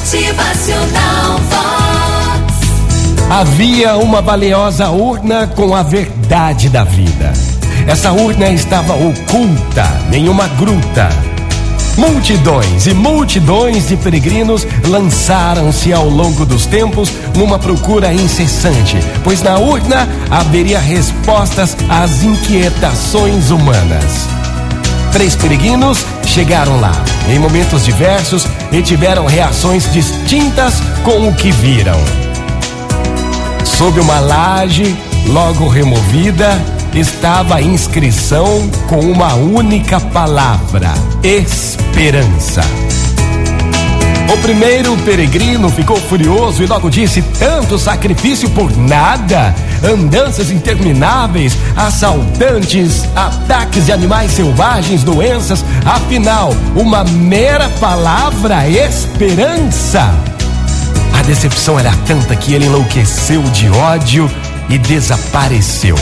Motivacional Vox. Havia uma valiosa urna com a verdade da vida. Essa urna estava oculta em uma gruta. Multidões e multidões de peregrinos lançaram-se ao longo dos tempos numa procura incessante, pois na urna haveria respostas às inquietações humanas. Três peregrinos chegaram lá, em momentos diversos, e tiveram reações distintas com o que viram. Sob uma laje, logo removida, estava a inscrição com uma única palavra: esperança. O primeiro peregrino ficou furioso e logo disse: tanto sacrifício por nada, andanças intermináveis, assaltantes, ataques de animais selvagens, doenças, afinal, uma mera palavra: esperança. A decepção era tanta que ele enlouqueceu de ódio e desapareceu.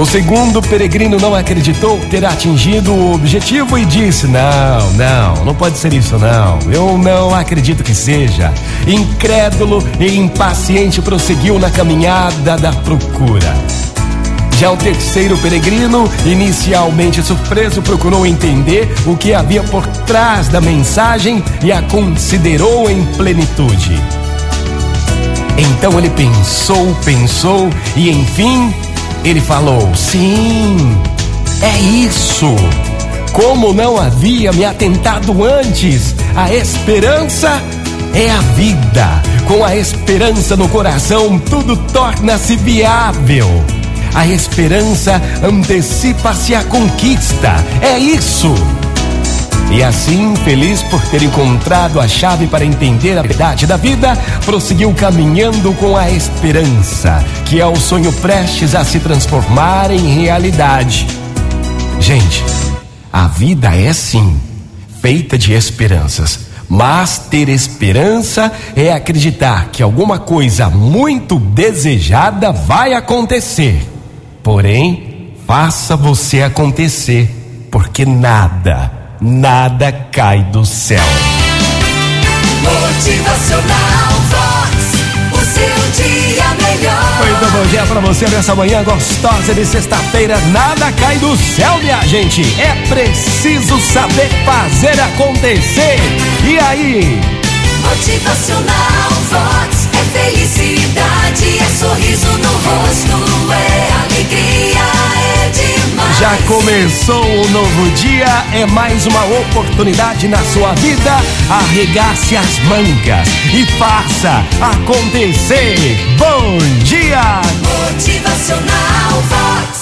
O segundo peregrino não acreditou ter atingido o objetivo e disse: Não, não, não pode ser isso, não. Eu não acredito que seja. Incrédulo e impaciente prosseguiu na caminhada da procura. Já o terceiro peregrino, inicialmente surpreso, procurou entender o que havia por trás da mensagem e a considerou em plenitude. Então ele pensou, pensou e enfim ele falou: Sim, é isso. Como não havia me atentado antes, a esperança é a vida. Com a esperança no coração, tudo torna-se viável. A esperança antecipa-se à conquista. É isso. E assim, feliz por ter encontrado a chave para entender a verdade da vida, prosseguiu caminhando com a esperança, que é o sonho prestes a se transformar em realidade. Gente, a vida é sim feita de esperanças. Mas ter esperança é acreditar que alguma coisa muito desejada vai acontecer. Porém, faça você acontecer, porque nada nada cai do céu. Motivacional Vox, o seu dia melhor. Muito bom dia pra você nessa manhã gostosa de sexta-feira. Nada cai do céu, minha gente. É preciso saber fazer acontecer. E aí? Motivacional Vox é felicidade, é sorriso no rosto, Já começou o um novo dia, é mais uma oportunidade na sua vida. Arregace as mangas e faça acontecer. Bom dia! Motivacional Vox.